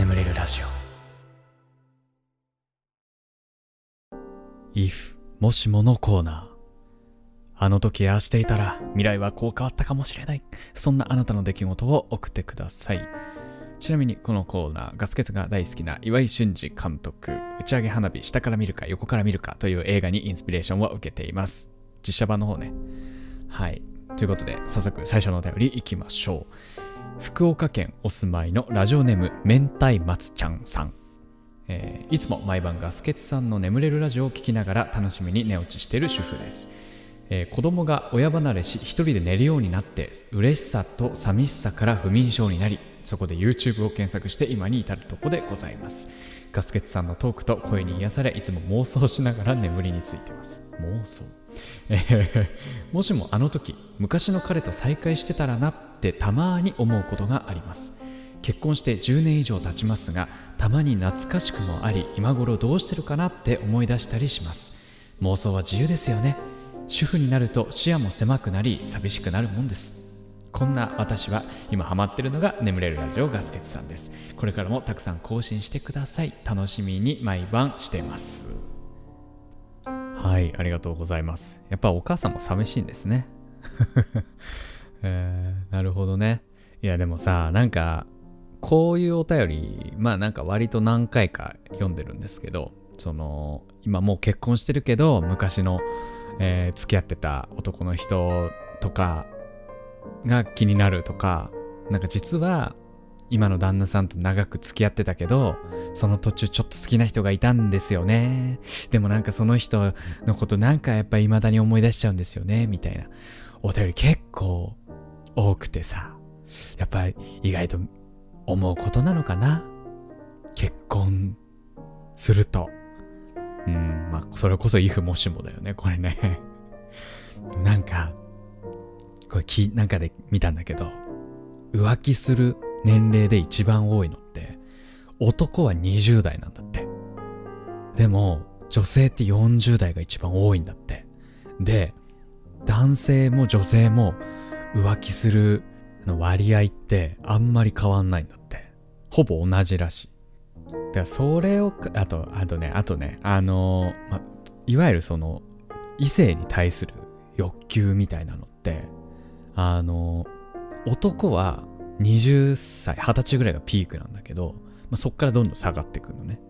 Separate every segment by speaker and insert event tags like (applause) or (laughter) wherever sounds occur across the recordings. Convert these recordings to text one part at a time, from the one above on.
Speaker 1: 眠れるラジオ。
Speaker 2: If もしものコーナー。あの時ああしていたら未来はこう変わったかもしれない。そんなあなたの出来事を送ってください。ちなみにこのコーナーガスケツが大好きな岩井俊二監督。打ち上げ花火下から見るか横から見るかという映画にインスピレーションを受けています。実写版の方ね。はい。ということで早速最初のお便りいきましょう。福岡県お住まいのラジオネーム明太松ちゃんさん。えーいつも毎晩ガスケツさんの眠れるラジオを聞きながら楽しみに寝落ちしている主婦です、えー子供が親離れし一人で寝るようになって嬉しさと寂しさから不眠症になりそこで YouTube を検索して今に至るとこでございます。ガスケツさんのトークと声に癒されいつも妄想しながら眠りについてます。妄想？え (laughs) もしもあの時昔の彼と再会してたらなってたまに思うことがあります。結婚して10年以上経ちますがたまに懐かしくもあり今頃どうしてるかなって思い出したりします。妄想は自由ですよね。主婦になると視野も狭くなり寂しくなるもんです。こんな私は今ハマってるのが眠れるラジオガスケツさんです。これからもたくさん更新してください。楽しみに毎晩してます。はいありがとうございます。やっぱお母さんも寂しいんですね。(laughs) えーなるほどね。いやでもさなんかこういうお便りまあなんか割と何回か読んでるんですけどその今もう結婚してるけど昔の、えー付き合ってた男の人とかが気になるとかなんか実は今の旦那さんと長く付き合ってたけどその途中ちょっと好きな人がいたんですよね。でもなんかその人のことなんかやっぱ未だに思い出しちゃうんですよねみたいな。お便り結構多くてさ。やっぱり意外と思うことなのかな。結婚すると。うんまあそれこそ if もしもだよねこれね。なんかこれきなんかで見たんだけど浮気する年齢で一番多いのって男は20代なんだって。でも女性って40代が一番多いんだって。で男性も女性も浮気する割合ってあんまり変わんないんだって。ほぼ同じらしい。だからそれをあとあとねあとねあのま、いわゆるその異性に対する欲求みたいなのってあの男は20歳20歳ぐらいがピークなんだけど、まあ、そっからどんどん下がってくのね。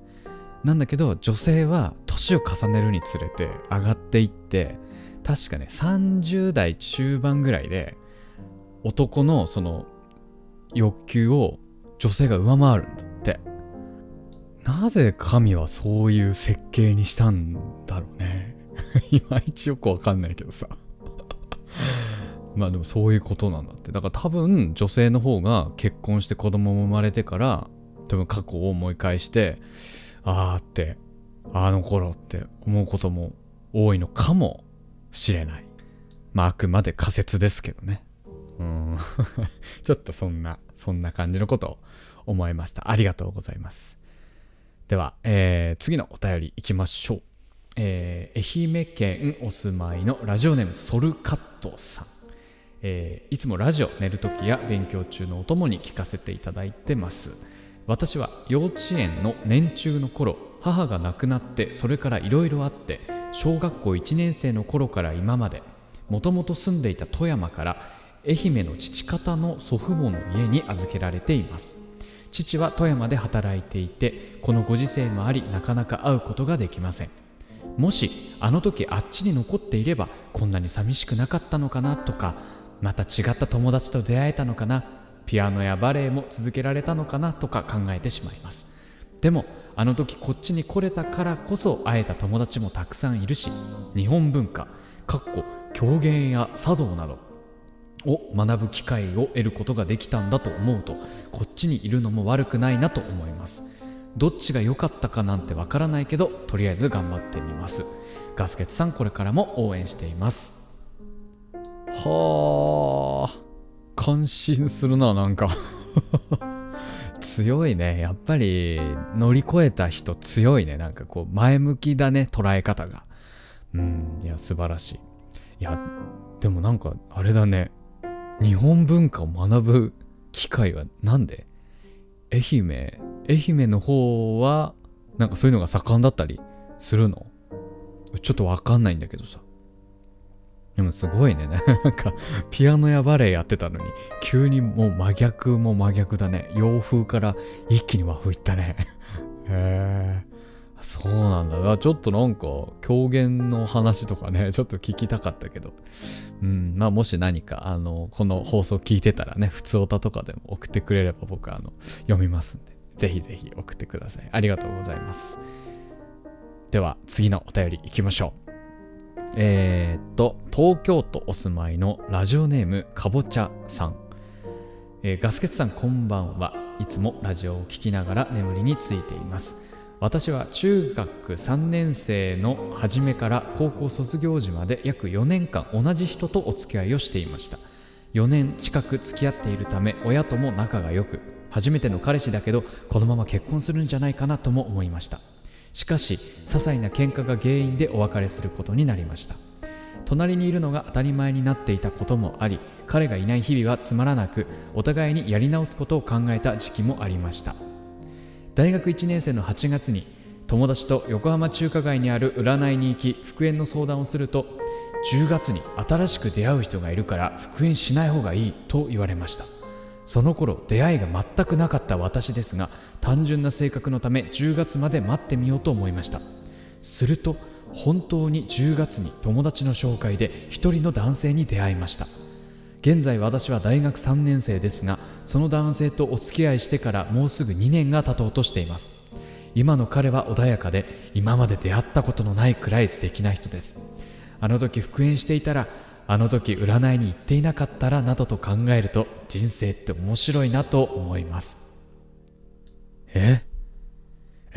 Speaker 2: なんだけど女性は年を重ねるにつれて上がっていって確かね30代中盤ぐらいで男のその欲求を女性が上回るんだって。なぜ神はそういう設計にしたんだろうね。(laughs) いまいちよくわかんないけどさ。まあでもそういうことなんだって。だから多分女性の方が結婚して子供も生まれてから多分過去を思い返してああってあの頃って思うことも多いのかもしれない。まああくまで仮説ですけどね。うん。(laughs) ちょっとそんなそんな感じのことを思いました。ありがとうございます。では、えー次のお便りいきましょう、えー愛媛県お住まいのラジオネームソルカットさん。えーいつもラジオ寝る時や勉強中のお供に聞かせていただいてます。私は幼稚園の年中の頃母が亡くなってそれからいろいろあって小学校1年生の頃から今までもともと住んでいた富山から愛媛の父方の祖父母の家に預けられています。父は富山で働いていてこのご時世もありなかなか会うことができません。もしあの時あっちに残っていればこんなに寂しくなかったのかなとかまた違った友達と出会えたのかな？ピアノやバレエも続けられたのかな？とか考えてしまいます。でもあの時こっちに来れたからこそ会えた友達もたくさんいるし日本文化かっこ狂言や茶道などを学ぶ機会を得ることができたんだと思うとこっちにいるのも悪くないなと思います。どっちが良かったかなんてわからないけどとりあえず頑張ってみます。ガスケツさんこれからも応援しています。はあ感心するななんか。(laughs) 強いね。やっぱり乗り越えた人強いね。なんかこう前向きだね捉え方が。うんいや素晴らしい。いやでもなんかあれだね。日本文化を学ぶ機会はなんで？愛媛。愛媛の方はなんかそういうのが盛んだったりするの？ちょっとわかんないんだけどさ。でもすごいね。(laughs) なんかピアノやバレエやってたのに急にもう真逆も真逆だね。洋風から一気に和風いったね。へえそうなんだ。ちょっとなんか狂言の話とかねちょっと聞きたかったけど。うんまあもし何かあのこの放送聞いてたらね普通歌とかでも送ってくれれば僕あの読みますんで。ぜひぜひ送ってください。ありがとうございます。では次のお便りいきましょう。えー、っと東京都お住まいのラジオネームかぼちゃさん、えー、ガスケツさんこんばんは。いつもラジオを聴きながら眠りについています。私は中学3年生の初めから高校卒業時まで約4年間同じ人とお付き合いをしていました。4年近く付き合っているため親とも仲が良く初めての彼氏だけどこのまま結婚するんじゃないかなとも思いました。しかし些細な喧嘩が原因でお別れすることになりました。隣にいるのが当たり前になっていたこともあり彼がいない日々はつまらなくお互いにやり直すことを考えた時期もありました。大学1年生の8月に友達と横浜中華街にある占いに行き復縁の相談をすると10月に新しく出会う人がいるから復縁しない方がいいと言われました。その頃出会いが全くなかった私ですが単純な性格のため10月まで待ってみようと思いました。すると本当に10月に友達の紹介で一人の男性に出会いました。現在私は大学3年生ですがその男性とお付き合いしてからもうすぐ2年が経とうとしています。今の彼は穏やかで今まで出会ったことのないくらい素敵な人です。あの時復縁していたらあの時占いに行っていなかったらなどと考えると人生って面白いなと思います。え？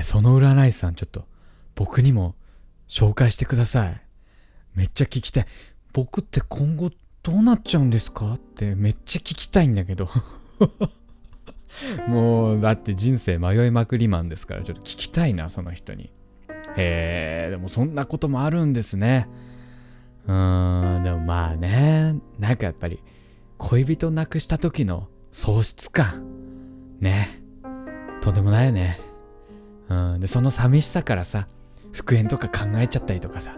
Speaker 2: その占い師さんちょっと僕にも紹介してください。めっちゃ聞きたい。僕って今後どうなっちゃうんですか？ってめっちゃ聞きたいんだけど。(laughs) もうだって人生迷いまくりマンですからちょっと聞きたいなその人に。へえでもそんなこともあるんですね。うーん。でもまあねなんかやっぱり恋人亡くした時の喪失感。ね。とんでもないよね。うん。でその寂しさからさ復縁とか考えちゃったりとかさ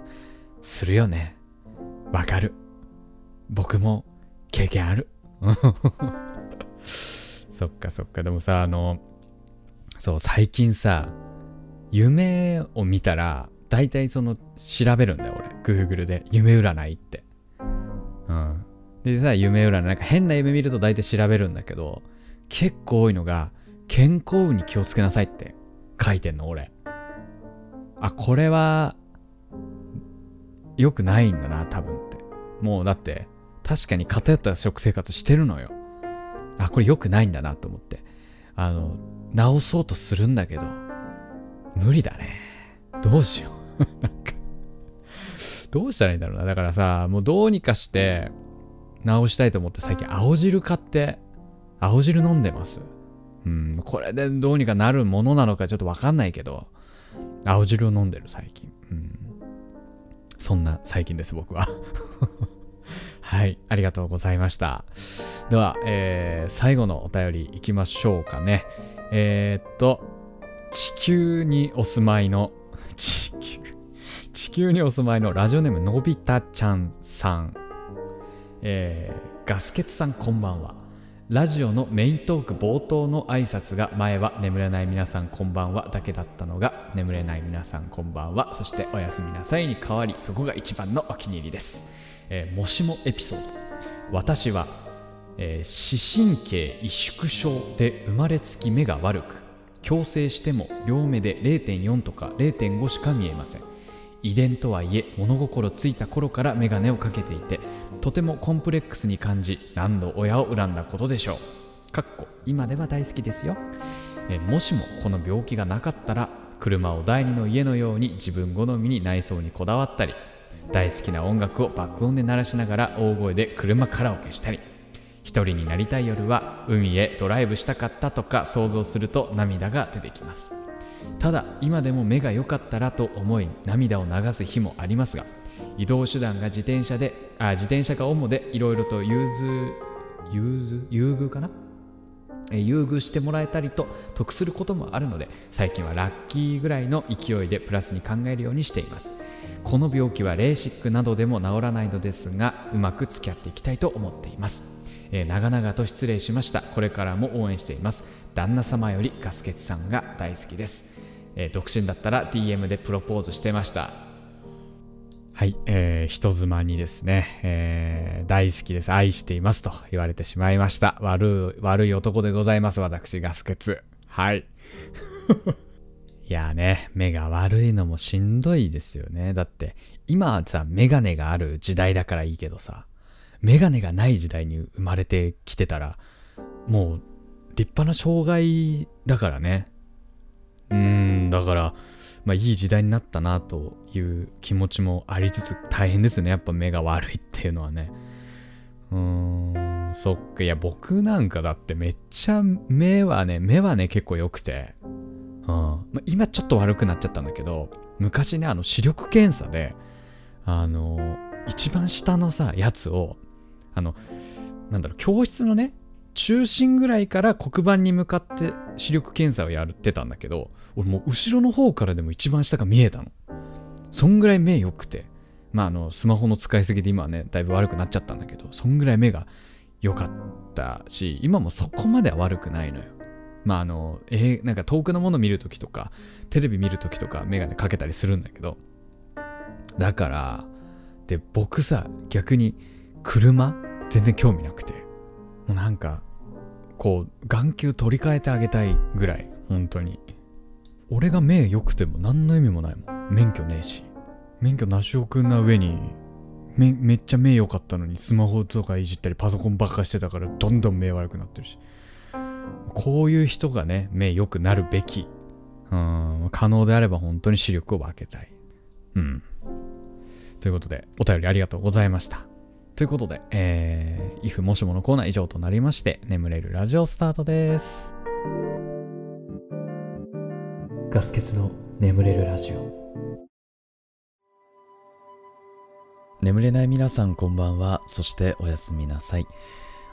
Speaker 2: するよね。わかる。僕も経験ある。(laughs) そっかそっか。でもさあのそう最近さ夢を見たら大体その調べるんだよ俺 Google で夢占いってうんでさ夢占いなんか変な夢見ると大体調べるんだけど結構多いのが健康運に気をつけなさいって書いてんの俺あこれは良くないんだな多分ってもうだって確かに偏った食生活してるのよ。あ、これ良くないんだなと思って。あの、直そうとするんだけど、無理だね。どうしよう。なんかどうしたらいいんだろうな。だからさ、もうどうにかして直したいと思って最近青汁買って、青汁飲んでます。うん、これでどうにかなるものなのかちょっとわかんないけど、青汁を飲んでる最近。うん。そんな最近です、僕は。(laughs) はい、ありがとうございました。では、えー、最後のお便りいきましょうかね。えー、っと、地球にお住まいの、地球、地球にお住まいのラジオネームのび太ちゃんさん。えー、ガスケツさんこんばんは。ラジオのメイントーク冒頭の挨拶が前は眠れない皆さんこんばんはだけだったのが眠れない皆さんこんばんはそしておやすみなさいに変わりそこが一番のお気に入りです。えー、もしもエピソード私は、えー、視神経萎縮症で生まれつき目が悪く矯正しても両目で0.4とか0.5しか見えません遺伝とはいえ物心ついた頃から眼鏡をかけていてとてもコンプレックスに感じ何度親を恨んだことでしょう。かっこ今では大好きですよ。えもしもこの病気がなかったら車を第二の家のように自分好みに内装にこだわったり大好きな音楽を爆音で鳴らしながら大声で車カラオケしたり一人になりたい夜は海へドライブしたかったとか想像すると涙が出てきます。ただ今でも目が良かったらと思い涙を流す日もありますが移動手段が自転車であ自転車が主でいろいろと融通融通優遇かな？え優遇してもらえたりと得することもあるので最近はラッキーぐらいの勢いでプラスに考えるようにしています。この病気はレーシックなどでも治らないのですがうまく付き合っていきたいと思っています。えー長々と失礼しました。これからも応援しています。旦那様よりガスケツさんが大好きです、えー独身だったら DM でプロポーズしてました。はい、えー、人妻にですね、えー大好きです。愛しています。と言われてしまいました。悪い悪い男でございます。私ガスケツ。はい。(laughs) いやーね。目が悪いのもしんどいですよね。だって今はさメガネがある時代だからいいけどさ。メガネがない時代に生まれてきてたらもう立派な障害だからね。うーんだからまあいい時代になったなという気持ちもありつつ大変ですよね。やっぱ目が悪いっていうのはね。うーんそっか。いや僕なんかだってめっちゃ目はね目はね結構良くて。うん。まあ、今ちょっと悪くなっちゃったんだけど昔ねあの視力検査であの一番下のさやつをあのなんだろう教室のね中心ぐらいから黒板に向かって視力検査をやってたんだけど俺もう後ろの方からでも一番下が見えたの。そんぐらい目良くて。まああのスマホの使いすぎで今はねだいぶ悪くなっちゃったんだけどそんぐらい目が良かったし今もそこまでは悪くないのよ。まああの、えーなんか遠くのもの見るときとか、テレビ見るときとか、メガネかけたりするんだけど、だから、で、僕さ、逆に車？全然興味なくて、もうなんか、こう、眼球取り替えてあげたいぐらい、本当に。俺が目良くても何の意味もないもん。免許ねえし。免許なしおくんな上に、めめっちゃ目良かったのにスマホとかいじったりパソコンばっかしてたからどんどん目悪くなってるしこういう人がね、目良くなるべき。うん、可能であれば本当に視力を分けたい。うん。ということで、お便りありがとうございました。ということで、えー、if もしものコーナー以上となりまして、眠れるラジオスタートです。ガス欠の眠れるラジオ。
Speaker 1: 眠れない皆さんこんばんはそしておやすみなさい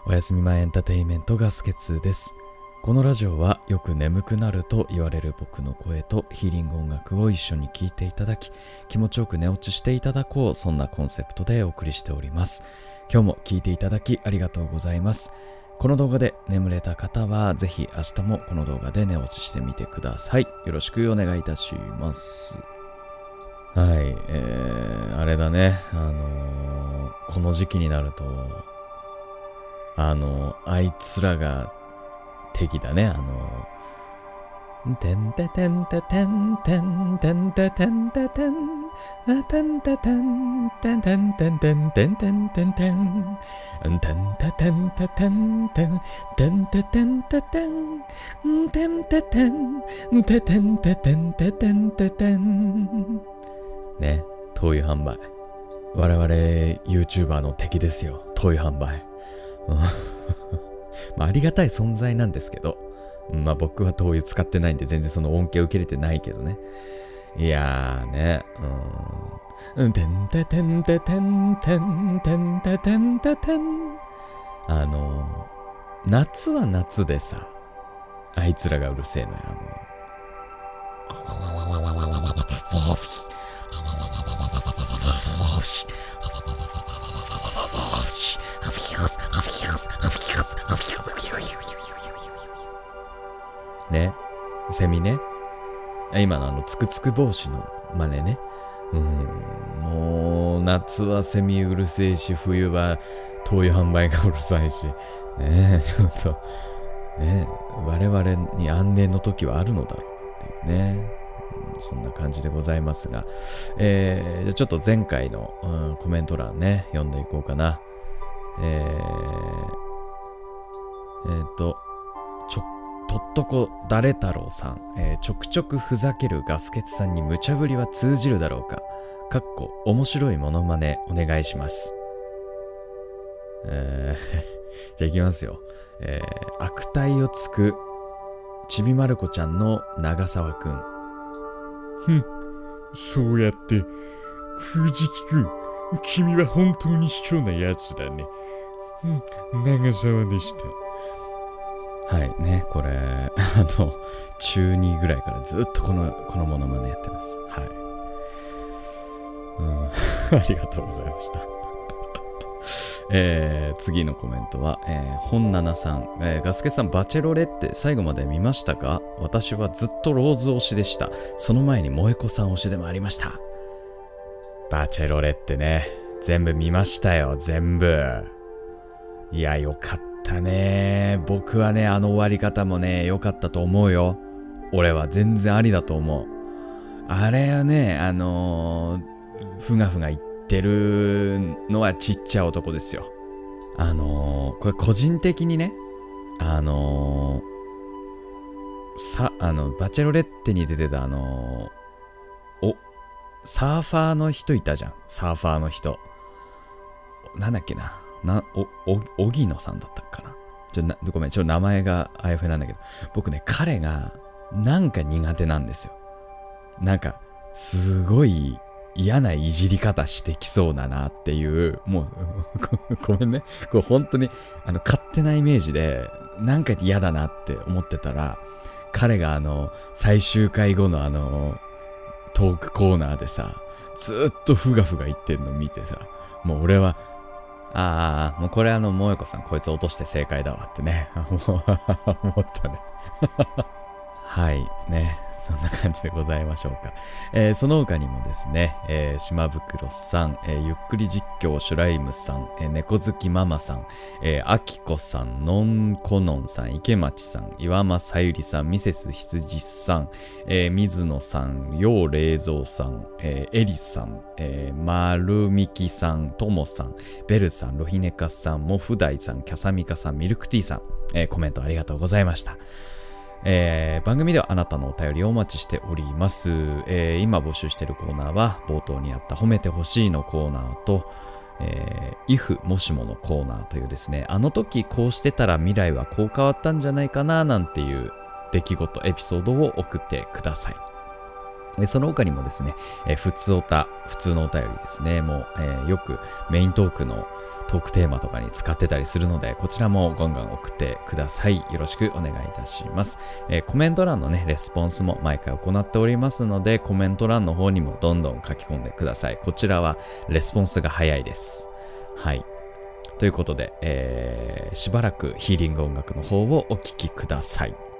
Speaker 1: おやすみ前エンターテインメントガスケツですこのラジオはよく眠くなると言われる僕の声とヒーリング音楽を一緒に聴いていただき気持ちよく寝落ちしていただこうそんなコンセプトでお送りしております。今日も聴いていただきありがとうございます。この動画で眠れた方はぜひ明日もこの動画で寝落ちしてみてください。よろしくお願いいたします。はい、えー、あれだね、あのーこの時期になると、あのあいつらが敵だね、あのてんててんててんてんてんててんててんてんててんてんてんてんてんてんてんてんてんてんててんててんてんてんててんててんてんててんててんててんててんててんね、灯油販売。我々 YouTuber の敵ですよ、灯油販売。まあ、ありがたい存在なんですけど、まあ僕は灯油使ってないんで全然その恩恵を受けれてないけどね。いやーね、うん。てんててんててんてんてんててんててん。あの、夏は夏でさ、あいつらがうるせえのよ、あの。ね。セミね。今のあの、つくつく帽子の真似ね。うん。もう、夏はセミうるせえし、冬は灯油販売がうるさいし。ねえ、ちょっと、ねえ、我々に安寧の時はあるのだろうっていうね。そんな感じでございますが、えー、じゃちょっと前回の、うんコメント欄ね、読んでいこうかな。えー、えー、と、ちょ、とっとこ誰太郎さん、えーちょくちょくふざけるガスケツさんに無茶ぶりは通じるだろうか。かっこ、面白いモノマネお願いします。えー、(laughs) じゃあいきますよ。えー、悪態をつく、ちびまる子ちゃんの長沢くん。
Speaker 3: そうやって、藤木くん、君は本当に卑怯なやつだね。うん、長沢でした。
Speaker 1: はい。ねこれ (laughs) あの中2ぐらいからずっとこのこのモノマネやってます。はい。うん。(laughs) ありがとうございました。(laughs) えー、次のコメントは、えー、本七さん、えー、ガスケさん、バチェロレって最後まで見ましたか？私はずっとローズ推しでした。その前に萌子さん推しでもありました。バチェロレってね、全部見ましたよ、全部。いや、よかった。ね。僕はね、あの終わり方もね、良かったと思うよ。俺は全然ありだと思う。あれはね、あのー、ふがふが言ってるのはちっちゃい男ですよ。あのー、これ個人的にね、あのー、さ、あの、バチェロレッテに出てたあのお、サーファーの人いたじゃん。サーファーの人。なんだっけな。な、お、お、荻野さんだったかな？ちょ、な、ごめん、ちょ、名前があやふやなんだけど、僕ね、彼が、なんか苦手なんですよ。なんか、すごい嫌ないじり方してきそうだなっていう、もう、(laughs) ごめんね。これ本当に、あの、勝手なイメージで、なんか嫌だなって思ってたら、彼があの、最終回後のあの、トークコーナーでさ、ずっとふがふが言ってんの見てさ、もう俺は、ああ、もうこれあの、萌子さんこいつ落として正解だわってね、(laughs) 思ったね。はい。ね。そんな感じでございましょうか。(laughs) えー、その他にもですね、えー、島袋さん、えー、ゆっくり実況シュライムさん、えー、猫好きママさん、えー、あきこさん、のんこのんさん、池町さん、岩間さゆりさん、ミセス羊さん、えー、水野さん、よう冷蔵さん、えー、エリさん、えー、まるみきさん、ともさん、ベルさん、ロヒネカさん、モフダイさん、キャサミカさん、ミルクティーさん、えー、コメントありがとうございました。えー、番組ではあなたのお便りをお待ちしております、えー、今募集しているコーナーは冒頭にあった褒めてほしいのコーナーと、えー、if もしものコーナーというですねあの時こうしてたら未来はこう変わったんじゃないかななんていう出来事エピソードを送ってください。その他にもですね、えー、普通おた、普通のお便りですね、もう、えー、よくメイントークのトークテーマとかに使ってたりするので、こちらもガンガン送ってください。よろしくお願いいたします。えー、コメント欄のね、レスポンスも毎回行っておりますので、コメント欄の方にもどんどん書き込んでください。こちらはレスポンスが早いです。はい。ということで、えー、しばらくヒーリング音楽の方をお聴きください。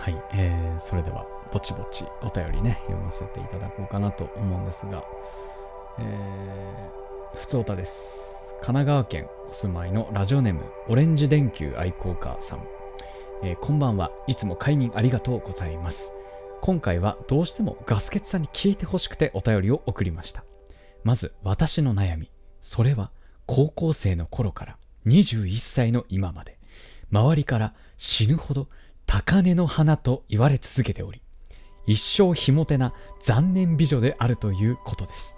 Speaker 2: はい、えー、それではぼちぼちお便りね読ませていただこうかなと思うんですがえー、ふつおたです。神奈川県お住まいのラジオネームオレンジ電球愛好家さん、えーこんばんはいつも快眠ありがとうございます。今回はどうしてもガスケツさんに聞いてほしくてお便りを送りました。まず私の悩み。それは高校生の頃から21歳の今まで。周りから死ぬほど高嶺の花と言われ続けており一生ひもてな残念美女であるということです。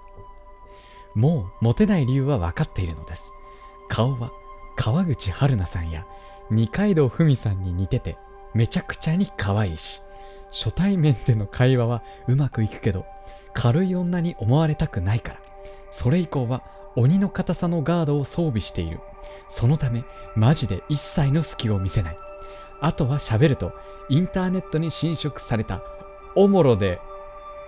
Speaker 2: もうモテない理由は分かっているのです。顔は川口春奈さんや二階堂ふみさんに似ててめちゃくちゃに可愛いし初対面での会話はうまくいくけど軽い女に思われたくないからそれ以降は鬼の硬さのガードを装備している。そのためマジで一切の隙を見せない。あとは喋るとインターネットに侵食された。おもろで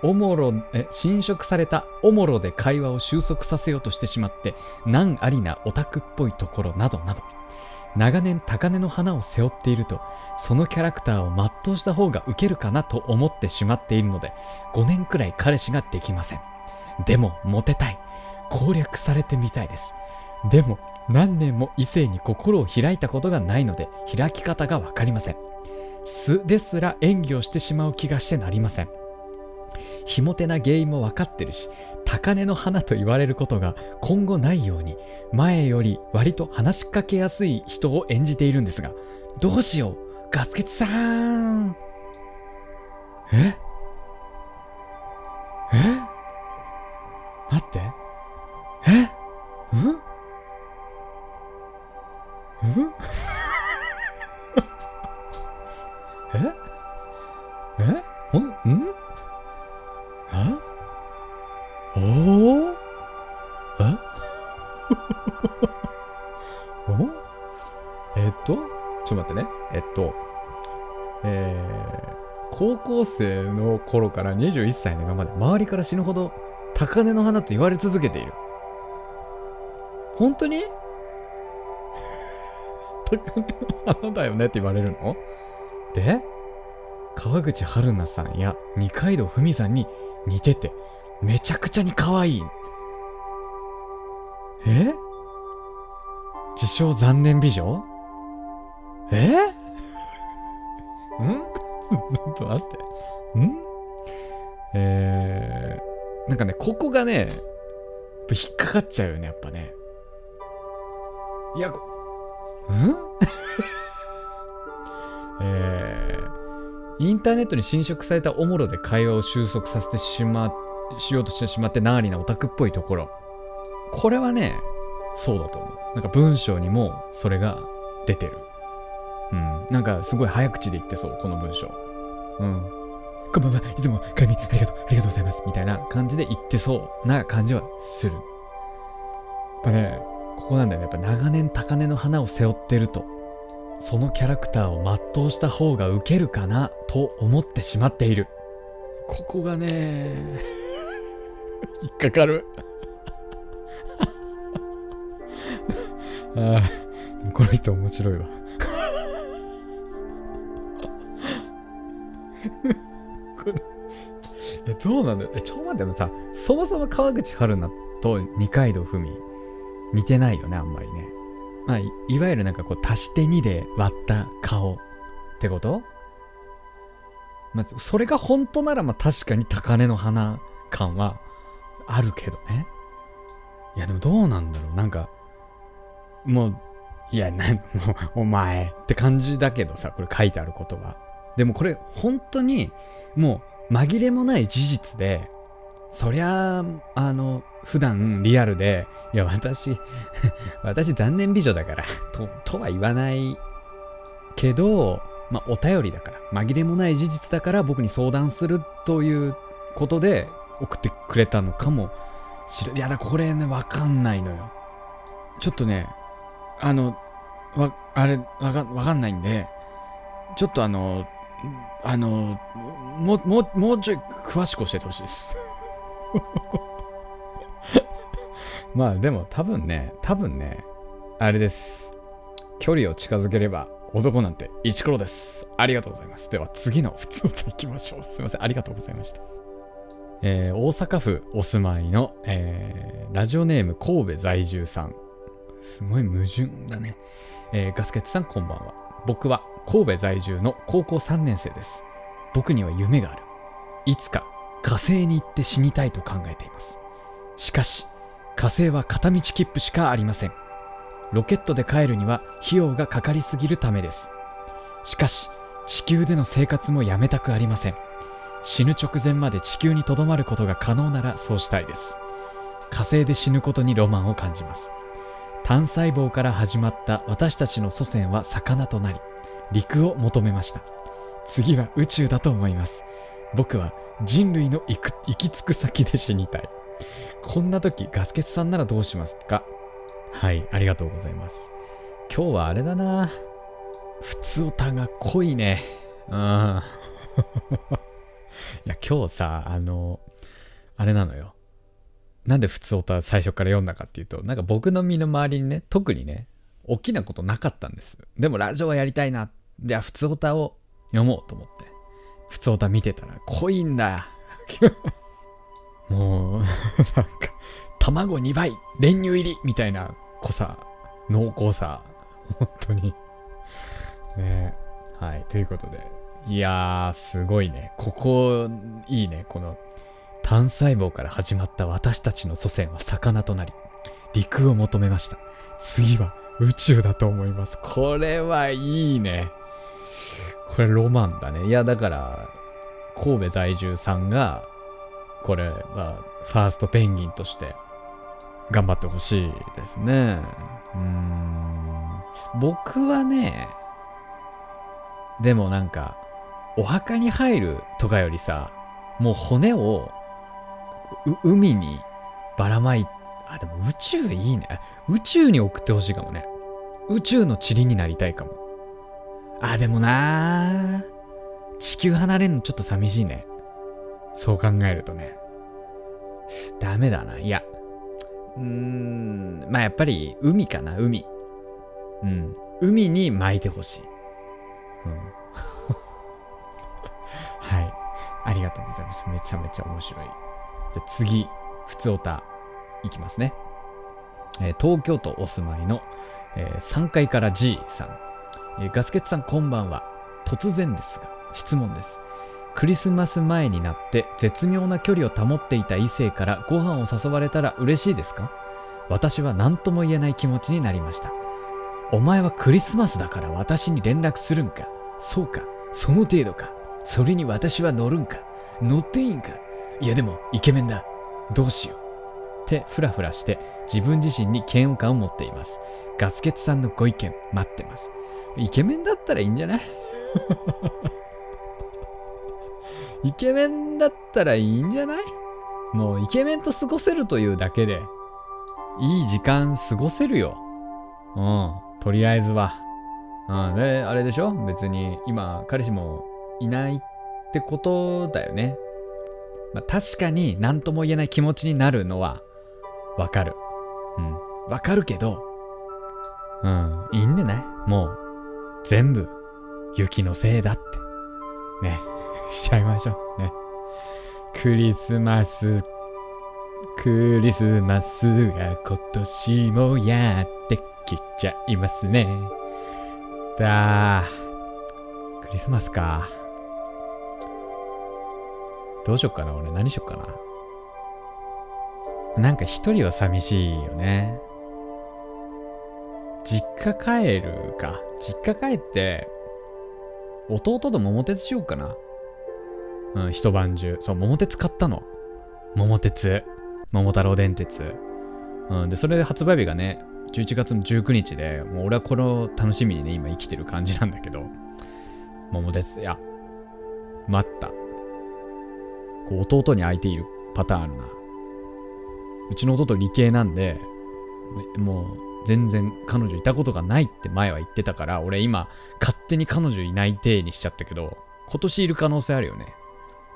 Speaker 2: おもろえ侵食されたおもろで会話を収束させようとしてしまって難ありなオタクっぽいところなどなど。長年高嶺の花を背負っているとそのキャラクターを全うした方がウケるかなと思ってしまっているので5年くらい彼氏ができません。でもモテたい。攻略されてみたいです。でも何年も異性に心を開いたことがないので開き方がわかりません。素ですら演技をしてしまう気がしてなりません。ひも手な原因も分かってるし高嶺の花と言われることが今後ないように前より割と話しかけやすい人を演じているんですがどうしようガスケツさん。ええ？頃から21歳の今まで周りから死ぬほど高嶺の花と言われ続けている。本当に？(laughs) 高嶺の花だよねって言われるの？で川口春奈さんや二階堂ふみさんに似ててめちゃくちゃに可愛い。え？自称残念美女？え？(laughs) ん？(laughs) ちょっと待って。ん？えー、なんかねここがね引っかかっちゃうよねやっぱね。いやん？(laughs) えー、インターネットに侵食されたおもろで会話を収束させてしましようとしてしまってナーリなオタクっぽいところ。これはねそうだと思う。なんか文章にもそれが出てる。うん。なんかすごい早口で言ってそうこの文章。うん。こんばんは。いつも快眠ありがとうありがとうございますみたいな感じで言ってそうな感じはする。やっぱねここなんだよね。やっぱ長年高嶺の花を背負ってるとそのキャラクターを全うした方がウケるかなと思ってしまっている。ここがね (laughs) 引っかかる。ああでもこの人面白いわ。えどうなんだ。よえちょ待ってでもさそもそも川口春奈と二階堂ふみ似てないよねあんまりね。まあいいわゆるなんかこう足して2で割った顔ってこと？まあそれが本当ならまあ確かに高嶺の花感はあるけどね。いやでもどうなんだろう。なんかもういやなもう (laughs) お前って感じだけどさこれ書いてあることは。でもこれ本当にもう紛れもない事実でそりゃああの普段リアルでいや私 (laughs) 私残念美女だからととは言わないけどまあお便りだから紛れもない事実だから僕に相談するということで送ってくれたのかもしれい。やだこれねわかんないのよ。ちょっとねあのわあれわかわかんないんでちょっとあのあのもももうちょい詳しく教えてほしいです (laughs) まあでも多分ね多分ねあれです距離を近づければ男なんて一コロです。ありがとうございます。では次の普通歌いきましょう。すいません。ありがとうございました。えー大阪府お住まいの、えーラジオネーム神戸在住さん。すごい矛盾だね。えーガスケツさんこんばんは。僕は神戸在住の高校3年生です。僕には夢がある。いつか火星に行って死にたいと考えています。しかし、火星は片道切符しかありません。ロケットで帰るには費用がかかりすぎるためです。しかし、地球での生活もやめたくありません。死ぬ直前まで地球にとどまることが可能ならそうしたいです。火星で死ぬことにロマンを感じます。単細胞から始まった私たちの祖先は魚となり、陸を求めました。次は宇宙だと思います。僕は人類の行く行き着く先で死にたい。こんな時、ガスケツさんならどうしますか？はい、ありがとうございます。今日はあれだな。普通歌が濃いね。うん。(laughs) いや、今日さ、あの、あれなのよ。なんで普通歌最初から読んだかっていうと、なんか僕の身の回りにね、特にね、大きなことなかったんです。でもラジオはやりたいな。じゃあ普通歌を読もうと思って。普通歌見てたら濃いんだ。(laughs) もう、なんか、卵2倍、練乳入りみたいな濃さ、濃厚さ、本当に。ねはい、ということで。いやー、すごいね。ここ、いいね。この、単細胞から始まった私たちの祖先は魚となり、陸を求めました。次は宇宙だと思います。これはいいね。これロマンだね。いや、だから、神戸在住さんが、これは、ファーストペンギンとして、頑張ってほしいですね。うーん。僕はね、でもなんか、お墓に入るとかよりさ、もう骨を、う海にばらまい、あ、でも宇宙いいね。宇宙に送ってほしいかもね。宇宙の塵になりたいかも。あ、でもな地球離れるのちょっと寂しいね。そう考えるとね。ダメだな。いや。うーん。まあやっぱり海かな、海。うん。海に巻いてほしい。うん。(laughs) はい。ありがとうございます。めちゃめちゃ面白い。じゃ次、普通おた、いきますね。えー東京都お住まいの、えー3階から G さん。えーガスケツさんこんばんは。突然ですが、質問です。クリスマス前になって絶妙な距離を保っていた異性からご飯を誘われたら嬉しいですか？私は何とも言えない気持ちになりました。お前はクリスマスだから私に連絡するんか？そうかその程度かそれに私は乗るんか？乗っていいんか？いやでもイケメンだどうしようってフラフラして自分自身に嫌悪感を持っています。ガスケツさんのご意見待ってます。イケメンだったらいいんじゃない？(laughs) イケメンだったらいいんじゃない？もうイケメンと過ごせるというだけでいい時間過ごせるよ。うん。とりあえずは。うん。であれでしょ？別に今彼氏もいないってことだよね。まあ確かに何とも言えない気持ちになるのはわかる。うん。わかるけど。うん。いいんでないもう全部雪のせいだって。ね。(laughs) しちゃいましょう。ね。クリスマスクリスマスが今年もやってきちゃいますね。だークリスマスか。どうしよっかな。俺何しよっかななんか一人は寂しいよね。実家帰るか。実家帰って弟と桃鉄しようかな。うん一晩中。そう桃鉄買ったの。桃鉄。桃太郎電鉄。うんでそれで発売日がね11月の19日でもう俺はこれを楽しみにね今生きてる感じなんだけど。桃鉄いや待った。こう弟に相手いるパターンあるなうちの弟理系なんでもう全然彼女いたことがないって前は言ってたから俺今勝手に彼女いない体にしちゃったけど今年いる可能性あるよね。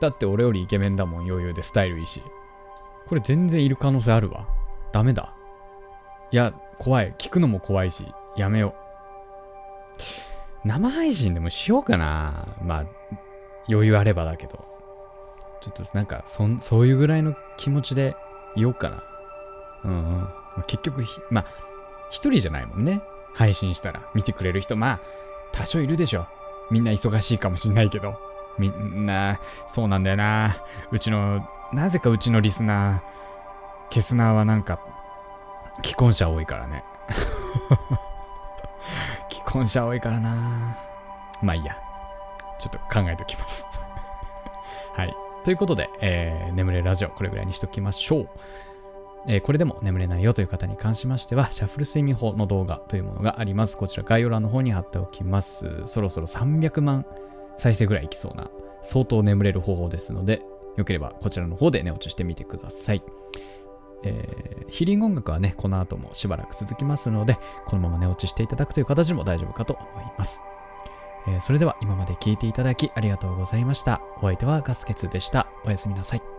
Speaker 2: だって俺よりイケメンだもん余裕でスタイルいいし。これ全然いる可能性あるわ。ダメだ。いや怖い。聞くのも怖いしやめよう。生配信でもしようかな。まあ、余裕あればだけど。ちょっとなんかそ、そういうぐらいの気持ちでいようかな。うんうん。ま結局、まあ、一人じゃないもんね。配信したら見てくれる人、まあ、多少いるでしょ。みんな忙しいかもしんないけど。みんな、そうなんだよな。うちの、なぜかうちのリスナー、ケスナーはなんか、既婚者多いからね。(laughs) 既婚者多いからな。まあいいや。ちょっと考えときます。はい。ということで、えー眠れるラジオ、これぐらいにしときましょう。えーこれでも眠れないよという方に関しましては、シャッフル睡眠法の動画というものがあります。こちら概要欄の方に貼っておきます。そろそろ300万再生ぐらいいきそうな、相当眠れる方法ですので、よければこちらの方で寝落ちしてみてください。えーヒーリング音楽はね、この後もしばらく続きますので、このまま寝落ちしていただくという形も大丈夫かと思います。えーそれでは今まで聞いていただきありがとうございました。お相手はガスケツでした。おやすみなさい。